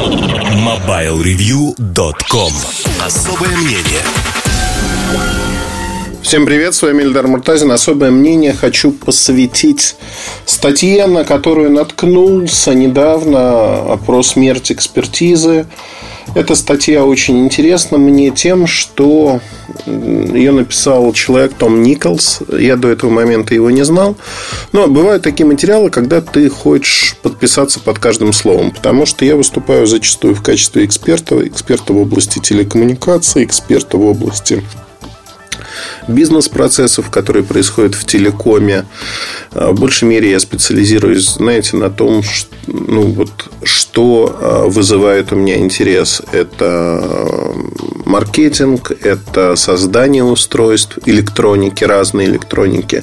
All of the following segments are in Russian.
MobileReview.com Особое мнение Всем привет, с вами Эльдар Муртазин. Особое мнение хочу посвятить статье, на которую наткнулся недавно опрос смерть экспертизы. Эта статья очень интересна мне тем, что ее написал человек Том Николс. Я до этого момента его не знал. Но бывают такие материалы, когда ты хочешь подписаться под каждым словом. Потому что я выступаю зачастую в качестве эксперта. Эксперта в области телекоммуникации, эксперта в области бизнес-процессов, которые происходят в телекоме. А, в большей мере я специализируюсь, знаете, на том, что, ну, вот, что а, вызывает у меня интерес. Это маркетинг, это создание устройств, электроники, разные электроники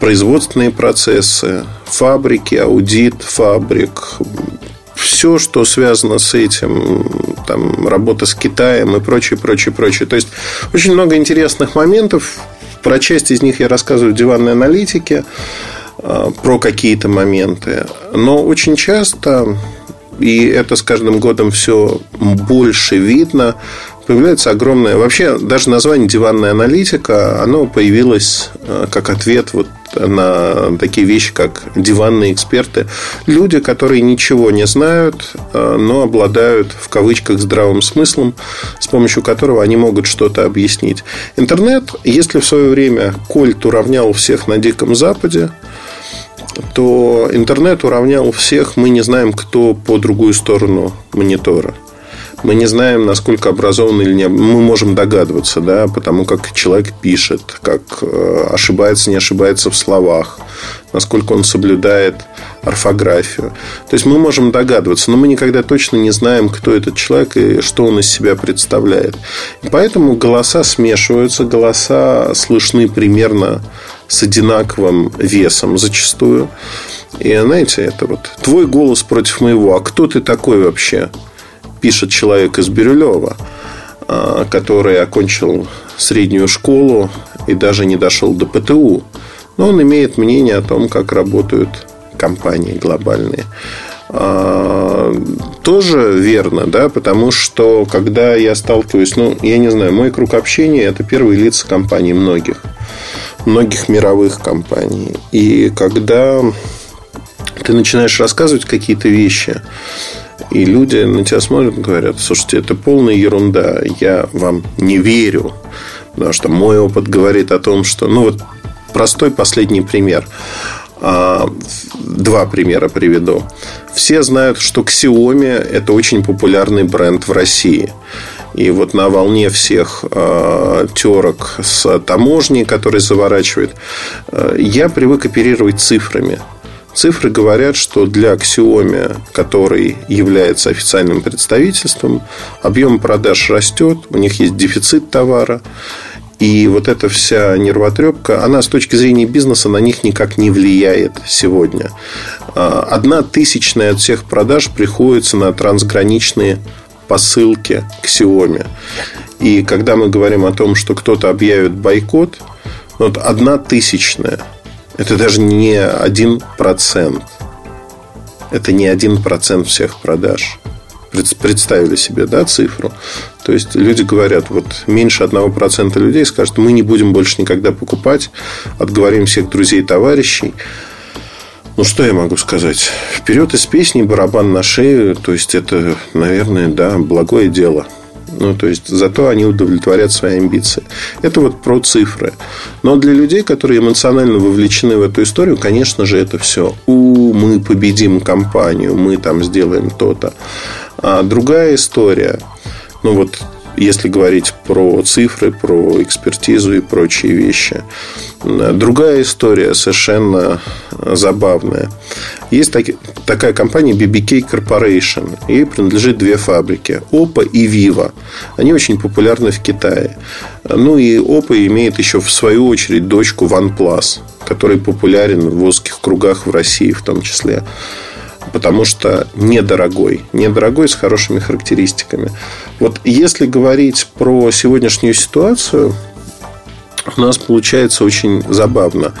производственные процессы, фабрики, аудит фабрик, все, что связано с этим, там, работа с Китаем и прочее, прочее, прочее. То есть, очень много интересных моментов. Про часть из них я рассказываю в диванной аналитике, а, про какие-то моменты. Но очень часто, и это с каждым годом все больше видно, появляется огромное... Вообще, даже название «диванная аналитика», оно появилось э, как ответ вот на такие вещи, как диванные эксперты. Люди, которые ничего не знают, э, но обладают, в кавычках, здравым смыслом, с помощью которого они могут что-то объяснить. Интернет, если в свое время Кольт уравнял всех на Диком Западе, то интернет уравнял всех, мы не знаем, кто по другую сторону монитора. Мы не знаем, насколько образован или не. Мы можем догадываться, да, потому как человек пишет, как э, ошибается, не ошибается в словах, насколько он соблюдает орфографию. То есть мы можем догадываться, но мы никогда точно не знаем, кто этот человек и что он из себя представляет. И поэтому голоса смешиваются, голоса слышны примерно с одинаковым весом зачастую. И знаете, это вот твой голос против моего, а кто ты такой вообще? Пишет человек из Бирюлева, а, который окончил среднюю школу и даже не дошел до ПТУ. Но он имеет мнение о том, как работают компании глобальные. А, тоже верно, да, потому что когда я сталкиваюсь, ну, я не знаю, мой круг общения это первые лица компаний многих, многих мировых компаний. И когда ты начинаешь рассказывать какие-то вещи, и люди на тебя смотрят и говорят, слушайте, это полная ерунда, я вам не верю. Потому что мой опыт говорит о том, что... Ну, вот простой последний пример. А, два примера приведу. Все знают, что Xiaomi – это очень популярный бренд в России. И вот на волне всех э, терок с таможней, которые заворачивает, э, я привык оперировать цифрами. Цифры говорят, что для Xiaomi, который является официальным представительством, объем продаж растет, у них есть дефицит товара. И вот эта вся нервотрепка, она с точки зрения бизнеса на них никак не влияет сегодня. А, одна тысячная от всех продаж приходится на трансграничные посылки к Xiaomi. И когда мы говорим о том, что кто-то объявит бойкот, вот одна тысячная – это даже не один процент. Это не один процент всех продаж. Представили себе да, цифру. То есть люди говорят, вот меньше одного процента людей скажут, мы не будем больше никогда покупать, отговорим всех друзей и товарищей. Ну, что я могу сказать? Вперед из песни, барабан на шею. То есть, это, наверное, да, благое дело. Ну, то есть, зато они удовлетворят свои амбиции. Это вот про цифры. Но для людей, которые эмоционально вовлечены в эту историю, конечно же, это все. У, мы победим компанию, мы там сделаем то-то. А другая история. Ну, вот если говорить про цифры, про экспертизу и прочие вещи. Другая история совершенно забавная. Есть таки, такая компания BBK Corporation. Ей принадлежит две фабрики. Oppo и Vivo. Они очень популярны в Китае. Ну и Oppo имеет еще в свою очередь дочку OnePlus, который популярен в узких кругах в России в том числе потому что недорогой. Недорогой с хорошими характеристиками. Вот если говорить про сегодняшнюю ситуацию, у нас получается очень забавно.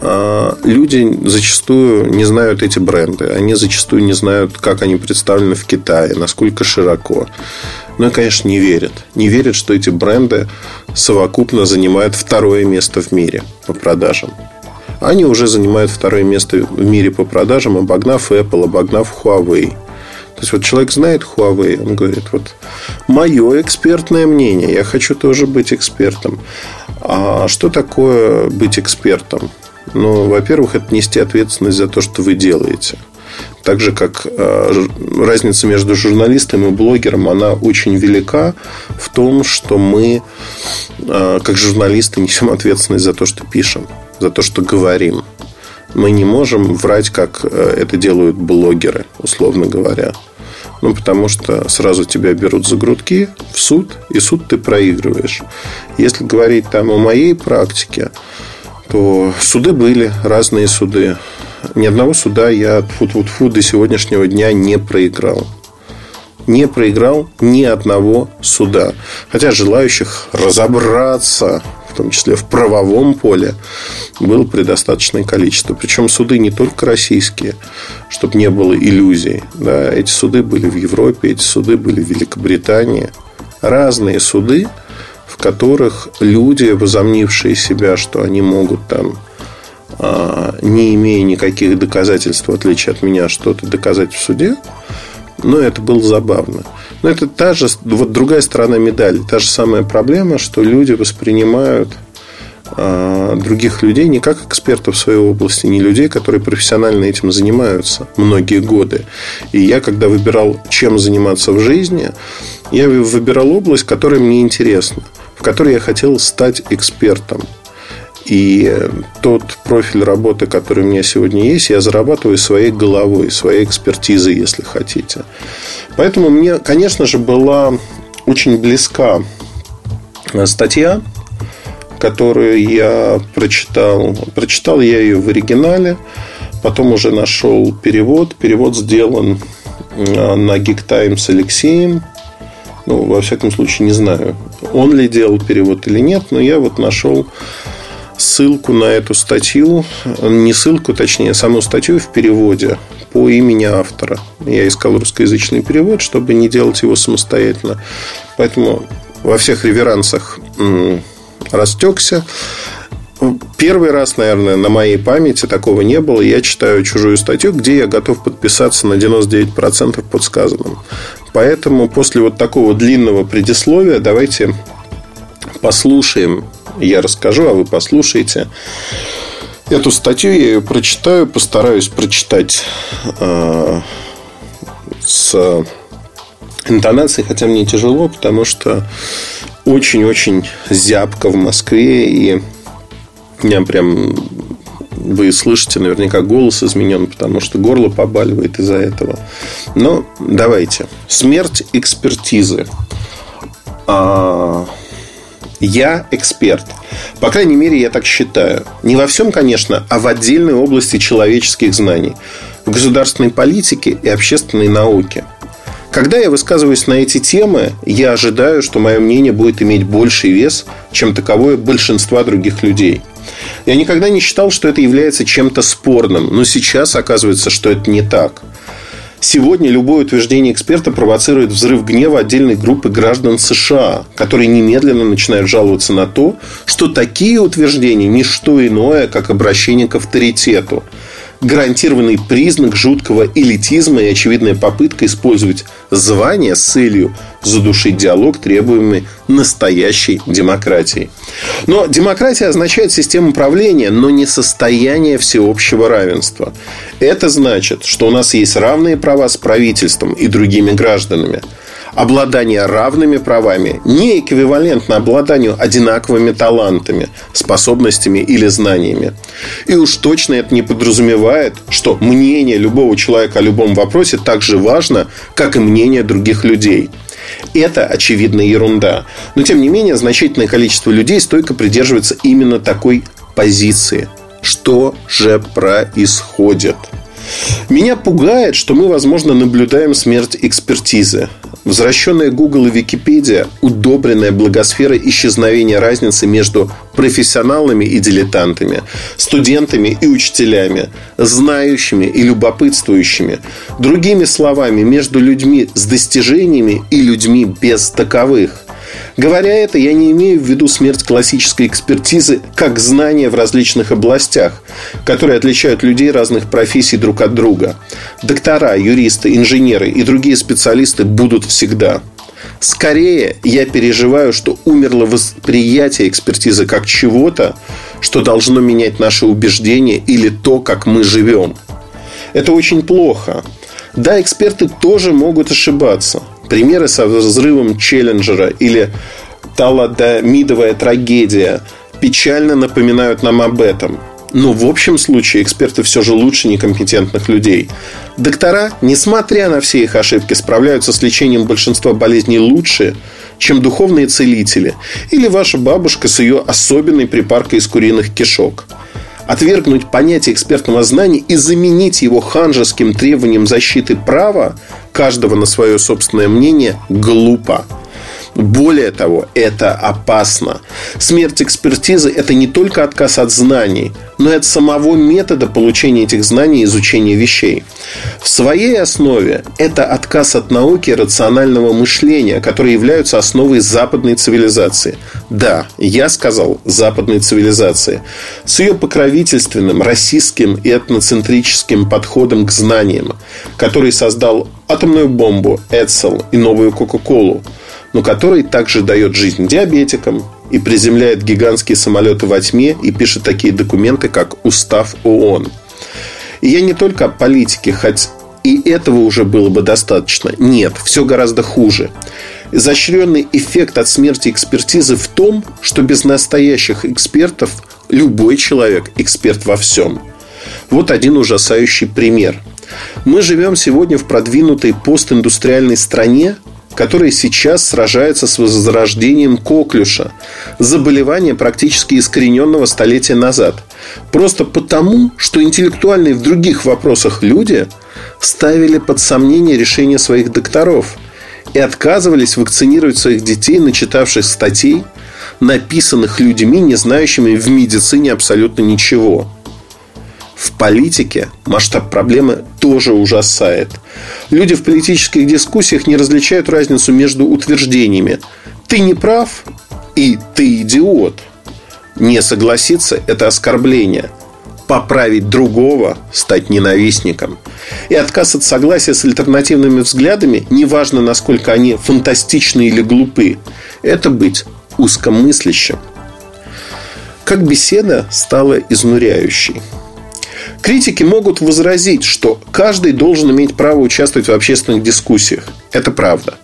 а, люди зачастую не знают эти бренды. Они зачастую не знают, как они представлены в Китае, насколько широко. Ну и, конечно, не верят. Не верят, что эти бренды совокупно занимают второе место в мире по продажам. Они уже занимают второе место в мире по продажам, обогнав Apple, обогнав Huawei. То есть, вот человек знает Huawei, он говорит, вот мое экспертное мнение, я хочу тоже быть экспертом. А что такое быть экспертом? Ну, во-первых, это нести ответственность за то, что вы делаете. Так же, как э, разница между журналистом и блогером, она очень велика в том, что мы, э, как журналисты, несем ответственность за то, что пишем, за то, что говорим. Мы не можем врать, как э, это делают блогеры, условно говоря. Ну, потому что сразу тебя берут за грудки в суд, и суд ты проигрываешь. Если говорить там о моей практике, то суды были, разные суды. Ни одного суда я фу -фу -фу, до сегодняшнего дня не проиграл. Не проиграл ни одного суда. Хотя желающих разобраться, в том числе в правовом поле, было предостаточное количество. Причем суды не только российские, чтобы не было иллюзий. Да, эти суды были в Европе, эти суды были в Великобритании. Разные суды – в которых люди, возомнившие себя, что они могут там, а, не имея никаких доказательств, в отличие от меня, что-то доказать в суде, но это было забавно. Но это та же, вот другая сторона медали, та же самая проблема, что люди воспринимают а, других людей не как экспертов в своей области, не людей, которые профессионально этим занимаются многие годы. И я, когда выбирал, чем заниматься в жизни, я выбирал область, которая мне интересна в которой я хотел стать экспертом. И тот профиль работы, который у меня сегодня есть, я зарабатываю своей головой, своей экспертизой, если хотите. Поэтому мне, конечно же, была очень близка статья, которую я прочитал. Прочитал я ее в оригинале, потом уже нашел перевод. Перевод сделан а, на Geek Times Алексеем. Ну, во всяком случае, не знаю, он ли делал перевод или нет, но я вот нашел ссылку на эту статью, не ссылку, точнее, саму статью в переводе по имени автора. Я искал русскоязычный перевод, чтобы не делать его самостоятельно. Поэтому во всех реверансах растекся. Первый раз, наверное, на моей памяти такого не было. Я читаю чужую статью, где я готов подписаться на 99% под сказанным. Поэтому после вот такого длинного предисловия давайте послушаем. Я расскажу, а вы послушаете эту статью. Я ее прочитаю, постараюсь прочитать э, с интонацией, хотя мне тяжело, потому что очень-очень зябко в Москве и меня прям вы слышите наверняка голос изменен, потому что горло побаливает из-за этого. Но давайте. Смерть экспертизы. А, я эксперт. По крайней мере, я так считаю. Не во всем, конечно, а в отдельной области человеческих знаний. В государственной политике и общественной науке. Когда я высказываюсь на эти темы, я ожидаю, что мое мнение будет иметь больший вес, чем таковое большинства других людей – я никогда не считал, что это является чем-то спорным, но сейчас оказывается, что это не так. Сегодня любое утверждение эксперта провоцирует взрыв гнева отдельной группы граждан США, которые немедленно начинают жаловаться на то, что такие утверждения – не что иное, как обращение к авторитету – гарантированный признак жуткого элитизма и очевидная попытка использовать звание с целью задушить диалог, требуемый настоящей демократией. Но демократия означает систему правления, но не состояние всеобщего равенства. Это значит, что у нас есть равные права с правительством и другими гражданами – обладание равными правами не эквивалентно обладанию одинаковыми талантами, способностями или знаниями. И уж точно это не подразумевает, что мнение любого человека о любом вопросе так же важно, как и мнение других людей. Это, очевидно, ерунда. Но, тем не менее, значительное количество людей стойко придерживается именно такой позиции. Что же происходит? Меня пугает, что мы, возможно, наблюдаем смерть экспертизы. Возвращенная Google и Википедия, удобренная благосфера исчезновения разницы между профессионалами и дилетантами, студентами и учителями, знающими и любопытствующими. Другими словами, между людьми с достижениями и людьми без таковых. Говоря это, я не имею в виду смерть классической экспертизы как знания в различных областях, которые отличают людей разных профессий друг от друга. Доктора, юристы, инженеры и другие специалисты будут всегда. Скорее, я переживаю, что умерло восприятие экспертизы как чего-то, что должно менять наши убеждения или то, как мы живем. Это очень плохо. Да, эксперты тоже могут ошибаться. Примеры со взрывом Челленджера или таладомидовая трагедия печально напоминают нам об этом. Но в общем случае эксперты все же лучше некомпетентных людей. Доктора, несмотря на все их ошибки, справляются с лечением большинства болезней лучше, чем духовные целители или ваша бабушка с ее особенной припаркой из куриных кишок. Отвергнуть понятие экспертного знания и заменить его ханжеским требованием защиты права каждого на свое собственное мнение глупо. Более того, это опасно. Смерть экспертизы – это не только отказ от знаний, но и от самого метода получения этих знаний и изучения вещей. В своей основе это отказ от науки рационального мышления, которые являются основой западной цивилизации. Да, я сказал западной цивилизации. С ее покровительственным, расистским и этноцентрическим подходом к знаниям, который создал атомную бомбу, Эцел и новую Кока-Колу – но который также дает жизнь диабетикам и приземляет гигантские самолеты во тьме и пишет такие документы, как Устав ООН. И я не только о политике, хоть и этого уже было бы достаточно. Нет, все гораздо хуже. Изощренный эффект от смерти экспертизы в том, что без настоящих экспертов любой человек эксперт во всем. Вот один ужасающий пример. Мы живем сегодня в продвинутой постиндустриальной стране, которая сейчас сражается с возрождением коклюша, заболевания практически искорененного столетия назад. Просто потому, что интеллектуальные в других вопросах люди ставили под сомнение решения своих докторов и отказывались вакцинировать своих детей, начитавших статей, написанных людьми, не знающими в медицине абсолютно ничего – в политике масштаб проблемы тоже ужасает. Люди в политических дискуссиях не различают разницу между утверждениями «ты не прав» и «ты идиот». Не согласиться – это оскорбление. Поправить другого – стать ненавистником. И отказ от согласия с альтернативными взглядами, неважно, насколько они фантастичны или глупы, это быть узкомыслящим. Как беседа стала изнуряющей – Критики могут возразить, что каждый должен иметь право участвовать в общественных дискуссиях. Это правда.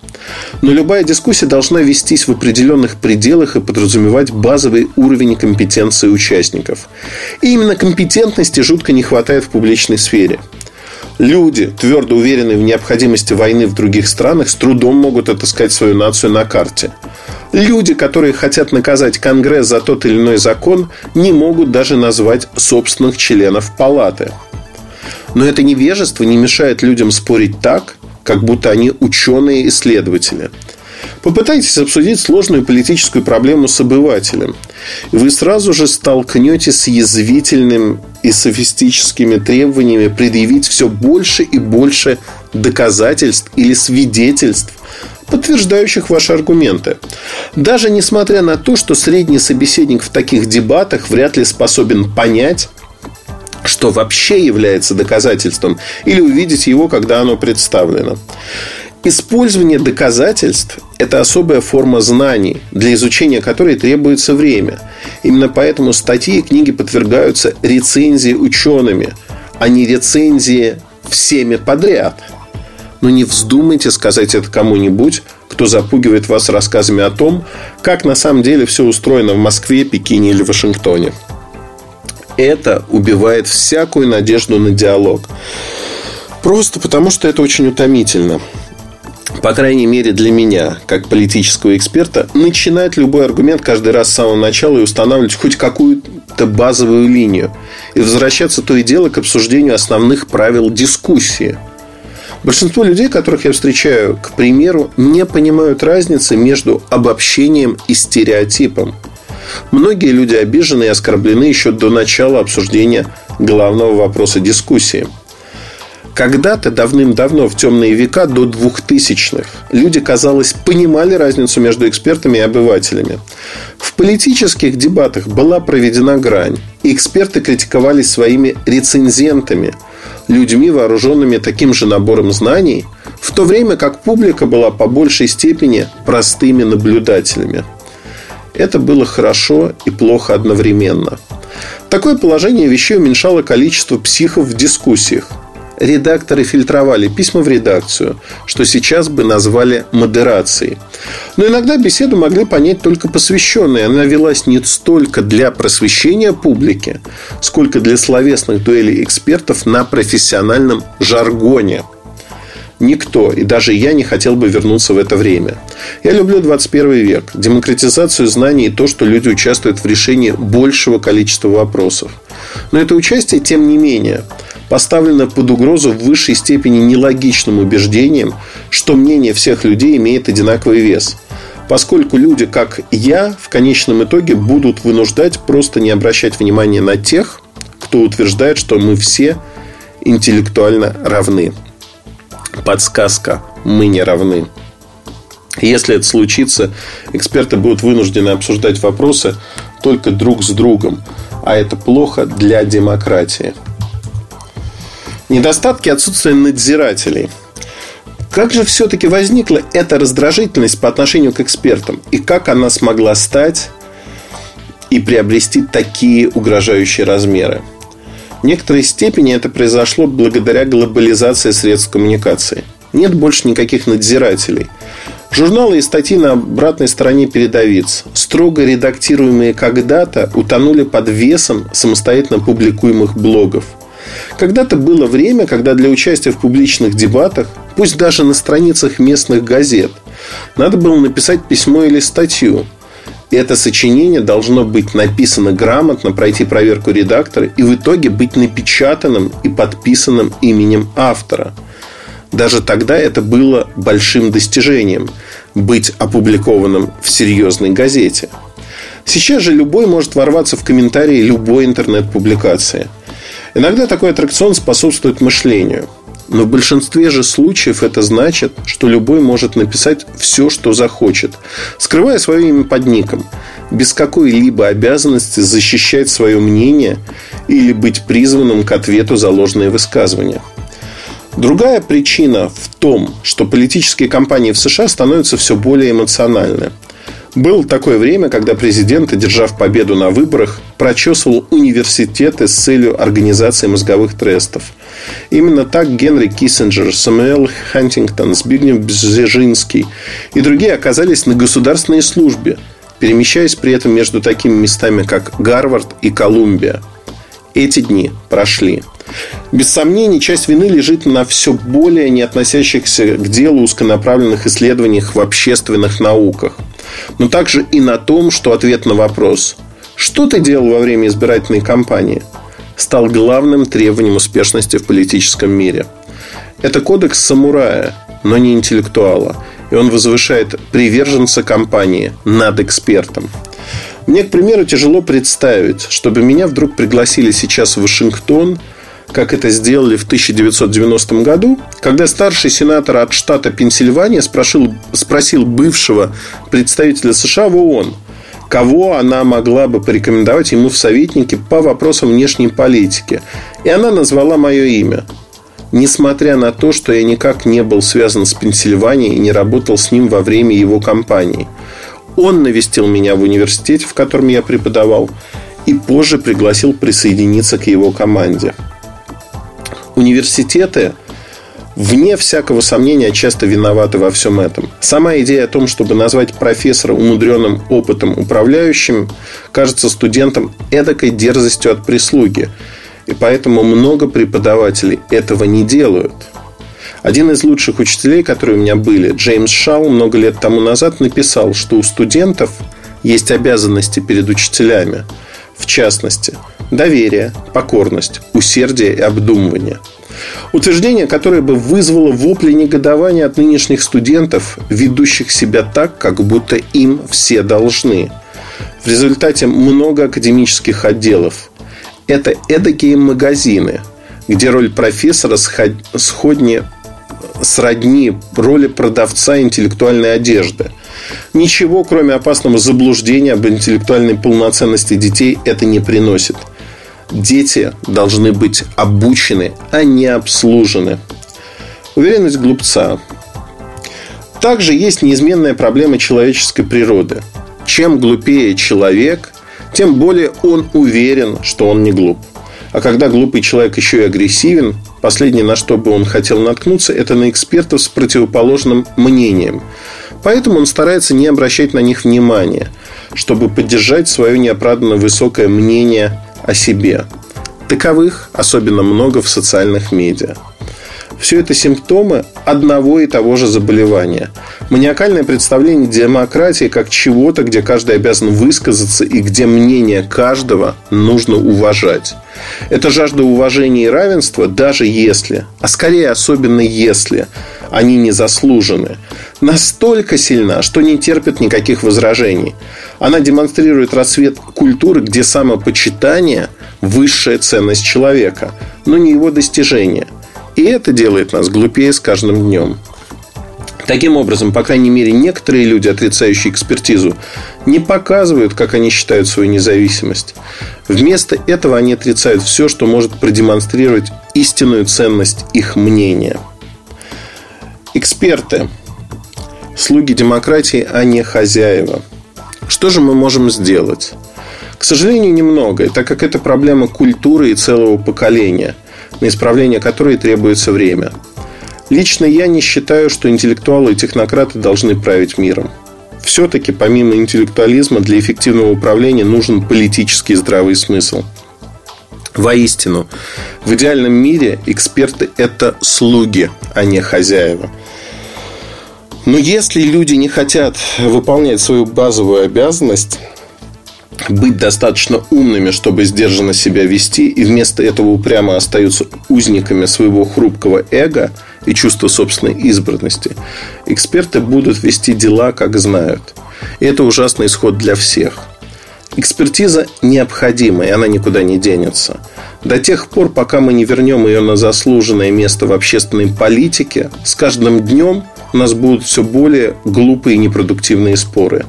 Но любая дискуссия должна вестись в определенных пределах и подразумевать базовый уровень компетенции участников. И именно компетентности жутко не хватает в публичной сфере. Люди, твердо уверенные в необходимости войны в других странах, с трудом могут отыскать свою нацию на карте. Люди, которые хотят наказать Конгресс за тот или иной закон, не могут даже назвать собственных членов палаты. Но это невежество не мешает людям спорить так, как будто они ученые-исследователи. Попытайтесь обсудить сложную политическую проблему с обывателем. И вы сразу же столкнетесь с язвительным и софистическими требованиями предъявить все больше и больше доказательств или свидетельств подтверждающих ваши аргументы. Даже несмотря на то, что средний собеседник в таких дебатах вряд ли способен понять, что вообще является доказательством, или увидеть его, когда оно представлено. Использование доказательств – это особая форма знаний, для изучения которой требуется время. Именно поэтому статьи и книги подвергаются рецензии учеными, а не рецензии всеми подряд – но не вздумайте сказать это кому-нибудь, кто запугивает вас рассказами о том, как на самом деле все устроено в Москве, Пекине или Вашингтоне. Это убивает всякую надежду на диалог. Просто потому, что это очень утомительно. по крайней мере для меня, как политического эксперта, начинать любой аргумент каждый раз с самого начала и устанавливать хоть какую-то базовую линию. И возвращаться то и дело к обсуждению основных правил дискуссии. Большинство людей, которых я встречаю, к примеру, не понимают разницы между обобщением и стереотипом. Многие люди обижены и оскорблены еще до начала обсуждения главного вопроса дискуссии – когда-то, давным-давно, в темные века, до двухтысячных, люди, казалось, понимали разницу между экспертами и обывателями. В политических дебатах была проведена грань, эксперты критиковались своими рецензентами, людьми, вооруженными таким же набором знаний, в то время как публика была по большей степени простыми наблюдателями. Это было хорошо и плохо одновременно. Такое положение вещей уменьшало количество психов в дискуссиях – редакторы фильтровали письма в редакцию, что сейчас бы назвали модерацией. Но иногда беседу могли понять только посвященные. Она велась не столько для просвещения публики, сколько для словесных дуэлей экспертов на профессиональном жаргоне – Никто, и даже я не хотел бы вернуться в это время. Я люблю 21 век, демократизацию знаний и то, что люди участвуют в решении большего количества вопросов. Но это участие, тем не менее, поставлено под угрозу в высшей степени нелогичным убеждением, что мнение всех людей имеет одинаковый вес. Поскольку люди, как я, в конечном итоге будут вынуждать просто не обращать внимания на тех, кто утверждает, что мы все интеллектуально равны. Подсказка. Мы не равны. Если это случится, эксперты будут вынуждены обсуждать вопросы только друг с другом. А это плохо для демократии. Недостатки отсутствия надзирателей. Как же все-таки возникла эта раздражительность по отношению к экспертам? И как она смогла стать и приобрести такие угрожающие размеры? В некоторой степени это произошло благодаря глобализации средств коммуникации. Нет больше никаких надзирателей. Журналы и статьи на обратной стороне передовиц, строго редактируемые когда-то, утонули под весом самостоятельно публикуемых блогов. Когда-то было время, когда для участия в публичных дебатах, пусть даже на страницах местных газет, надо было написать письмо или статью – и это сочинение должно быть написано грамотно, пройти проверку редактора и в итоге быть напечатанным и подписанным именем автора. Даже тогда это было большим достижением быть опубликованным в серьезной газете. Сейчас же любой может ворваться в комментарии любой интернет-публикации. Иногда такой аттракцион способствует мышлению – но в большинстве же случаев это значит, что любой может написать все, что захочет, скрывая свое имя под ником, без какой-либо обязанности защищать свое мнение или быть призванным к ответу за ложные высказывания. Другая причина в том, что политические кампании в США становятся все более эмоциональны. Было такое время, когда президент, одержав победу на выборах, прочесывал университеты с целью организации мозговых трестов. Именно так Генри Киссинджер, Самуэл Хантингтон, Збигнев Бзежинский и другие оказались на государственной службе, перемещаясь при этом между такими местами, как Гарвард и Колумбия. Эти дни прошли. Без сомнений, часть вины лежит на все более не относящихся к делу узконаправленных исследованиях в общественных науках – но также и на том, что ответ на вопрос «Что ты делал во время избирательной кампании?» стал главным требованием успешности в политическом мире. Это кодекс самурая, но не интеллектуала. И он возвышает приверженца компании над экспертом. Мне, к примеру, тяжело представить, чтобы меня вдруг пригласили сейчас в Вашингтон – как это сделали в 1990 году, когда старший сенатор от штата Пенсильвания спросил, спросил бывшего представителя США в ООН, кого она могла бы порекомендовать ему в советнике по вопросам внешней политики. И она назвала мое имя. Несмотря на то, что я никак не был связан с Пенсильванией и не работал с ним во время его кампании. Он навестил меня в университете, в котором я преподавал, и позже пригласил присоединиться к его команде университеты, вне всякого сомнения, часто виноваты во всем этом. Сама идея о том, чтобы назвать профессора умудренным опытом управляющим, кажется студентам эдакой дерзостью от прислуги. И поэтому много преподавателей этого не делают. Один из лучших учителей, которые у меня были, Джеймс Шау, много лет тому назад написал, что у студентов есть обязанности перед учителями. В частности, доверие, покорность, усердие и обдумывание. Утверждение, которое бы вызвало вопли негодования от нынешних студентов, ведущих себя так, как будто им все должны. В результате много академических отделов. Это эдакие магазины, где роль профессора сходни сродни роли продавца интеллектуальной одежды. Ничего, кроме опасного заблуждения об интеллектуальной полноценности детей, это не приносит. Дети должны быть обучены, а не обслужены. Уверенность глупца. Также есть неизменная проблема человеческой природы. Чем глупее человек, тем более он уверен, что он не глуп. А когда глупый человек еще и агрессивен, последнее, на что бы он хотел наткнуться, это на экспертов с противоположным мнением. Поэтому он старается не обращать на них внимания, чтобы поддержать свое неоправданно высокое мнение о себе. Таковых особенно много в социальных медиа. Все это симптомы одного и того же заболевания. Маниакальное представление демократии как чего-то, где каждый обязан высказаться и где мнение каждого нужно уважать. Это жажда уважения и равенства, даже если, а скорее особенно если, они не заслужены, настолько сильна, что не терпит никаких возражений. Она демонстрирует расцвет культуры, где самопочитание – высшая ценность человека, но не его достижение – и это делает нас глупее с каждым днем. Таким образом, по крайней мере, некоторые люди, отрицающие экспертизу, не показывают, как они считают свою независимость. Вместо этого они отрицают все, что может продемонстрировать истинную ценность их мнения. Эксперты. Слуги демократии, а не хозяева. Что же мы можем сделать? К сожалению, немного, так как это проблема культуры и целого поколения – на исправление которой требуется время. Лично я не считаю, что интеллектуалы и технократы должны править миром. Все-таки помимо интеллектуализма для эффективного управления нужен политический здравый смысл. Воистину, в идеальном мире эксперты – это слуги, а не хозяева. Но если люди не хотят выполнять свою базовую обязанность, быть достаточно умными, чтобы сдержанно себя вести, и вместо этого упрямо остаются узниками своего хрупкого эго и чувства собственной избранности, эксперты будут вести дела, как знают. И это ужасный исход для всех. Экспертиза необходима, и она никуда не денется. До тех пор, пока мы не вернем ее на заслуженное место в общественной политике, с каждым днем у нас будут все более глупые и непродуктивные споры.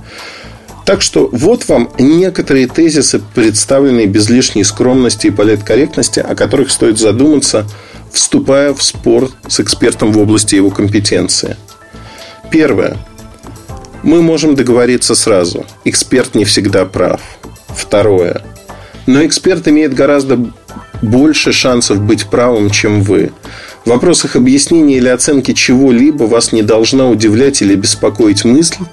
Так что вот вам некоторые тезисы, представленные без лишней скромности и политкорректности, о которых стоит задуматься, вступая в спор с экспертом в области его компетенции. Первое. Мы можем договориться сразу. Эксперт не всегда прав. Второе. Но эксперт имеет гораздо больше шансов быть правым, чем вы. В вопросах объяснения или оценки чего-либо вас не должна удивлять или беспокоить мысль,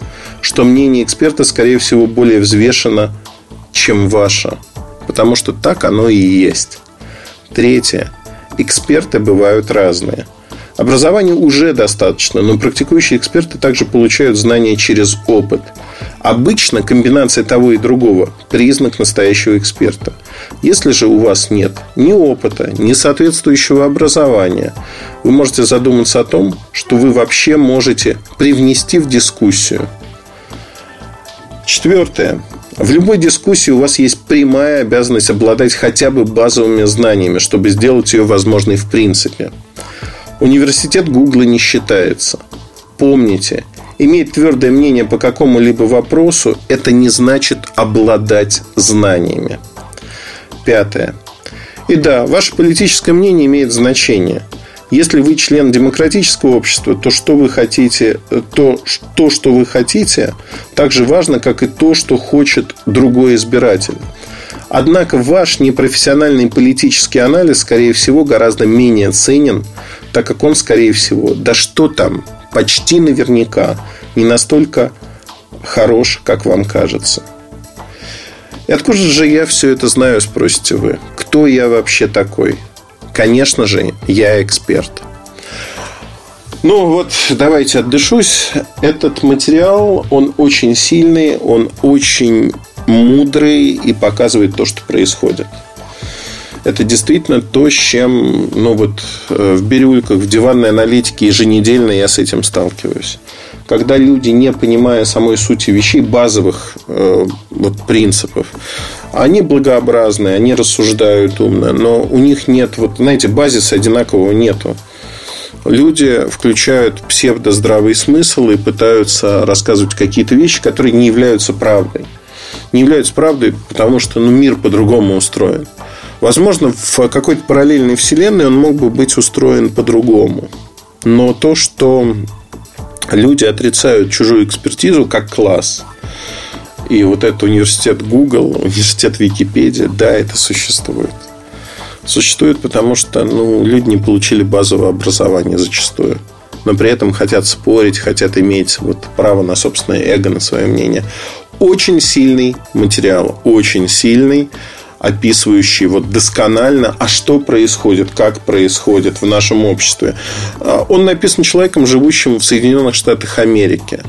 что мнение эксперта, скорее всего, более взвешено, чем ваше. Потому что так оно и есть. Третье. Эксперты бывают разные. Образования уже достаточно, но практикующие эксперты также получают знания через опыт. Обычно комбинация того и другого – признак настоящего эксперта. Если же у вас нет ни опыта, ни соответствующего образования, вы можете задуматься о том, что вы вообще можете привнести в дискуссию. Четвертое. В любой дискуссии у вас есть прямая обязанность обладать хотя бы базовыми знаниями, чтобы сделать ее возможной в принципе. Университет Гугла не считается. Помните, иметь твердое мнение по какому-либо вопросу – это не значит обладать знаниями. Пятое. И да, ваше политическое мнение имеет значение. Если вы член демократического общества, то что вы хотите, то, то, что вы хотите, так же важно, как и то, что хочет другой избиратель. Однако ваш непрофессиональный политический анализ, скорее всего, гораздо менее ценен, так как он, скорее всего, да что там, почти наверняка не настолько хорош, как вам кажется. И откуда же я все это знаю, спросите вы? Кто я вообще такой? Конечно же, я эксперт. Ну вот, давайте отдышусь. Этот материал, он очень сильный, он очень мудрый и показывает то, что происходит. Это действительно то, с чем ну вот, э, в бирюльках, в диванной аналитике еженедельно я с этим сталкиваюсь. Когда люди, не понимая самой сути вещей, базовых э, вот, принципов, они благообразные, они рассуждают умно, но у них нет, вот знаете, базиса одинакового нету. Люди включают псевдоздравый смысл и пытаются рассказывать какие-то вещи, которые не являются правдой. Не являются правдой, потому что ну, мир по-другому устроен. Возможно, в какой-то параллельной вселенной он мог бы быть устроен по-другому. Но то, что люди отрицают чужую экспертизу как класс – и вот этот университет Google, университет Википедия, да, это существует. Существует, потому что ну, люди не получили базовое образование зачастую. Но при этом хотят спорить, хотят иметь вот право на собственное эго, на свое мнение. Очень сильный материал, очень сильный, описывающий вот досконально, а что происходит, как происходит в нашем обществе. А, он написан человеком, живущим в Соединенных Штатах Америки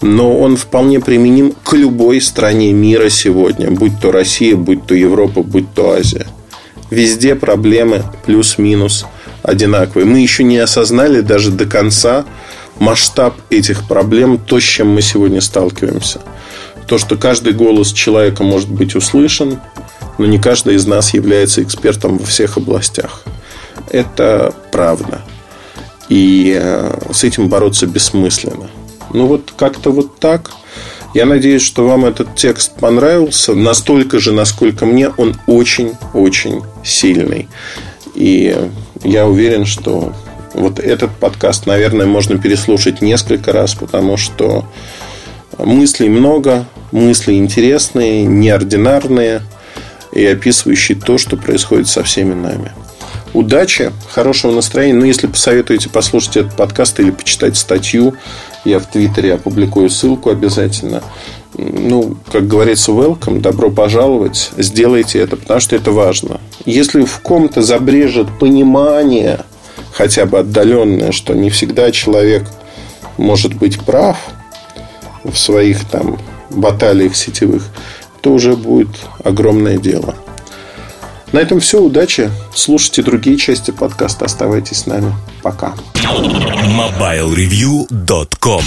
но он вполне применим к любой стране мира сегодня, будь то Россия, будь то Европа, будь то Азия. Везде проблемы плюс-минус одинаковые. Мы еще не осознали даже до конца масштаб этих проблем, то, с чем мы сегодня сталкиваемся. То, что каждый голос человека может быть услышан, но не каждый из нас является экспертом во всех областях. Это правда. И э, с этим бороться бессмысленно. Ну, вот как-то вот так. Я надеюсь, что вам этот текст понравился. Настолько же, насколько мне, он очень-очень сильный. И я уверен, что вот этот подкаст, наверное, можно переслушать несколько раз, потому что мыслей много, мысли интересные, неординарные и описывающие то, что происходит со всеми нами. Удачи, хорошего настроения. Ну, если посоветуете послушать этот подкаст или почитать статью, я в Твиттере опубликую ссылку обязательно. Ну, как говорится, welcome, добро пожаловать. Сделайте это, потому что это важно. Если в ком-то забрежет понимание, хотя бы отдаленное, что не всегда человек может быть прав в своих там баталиях сетевых, то уже будет огромное дело. На этом все. Удачи. Слушайте другие части подкаста. Оставайтесь с нами. Пока. MobileReview.com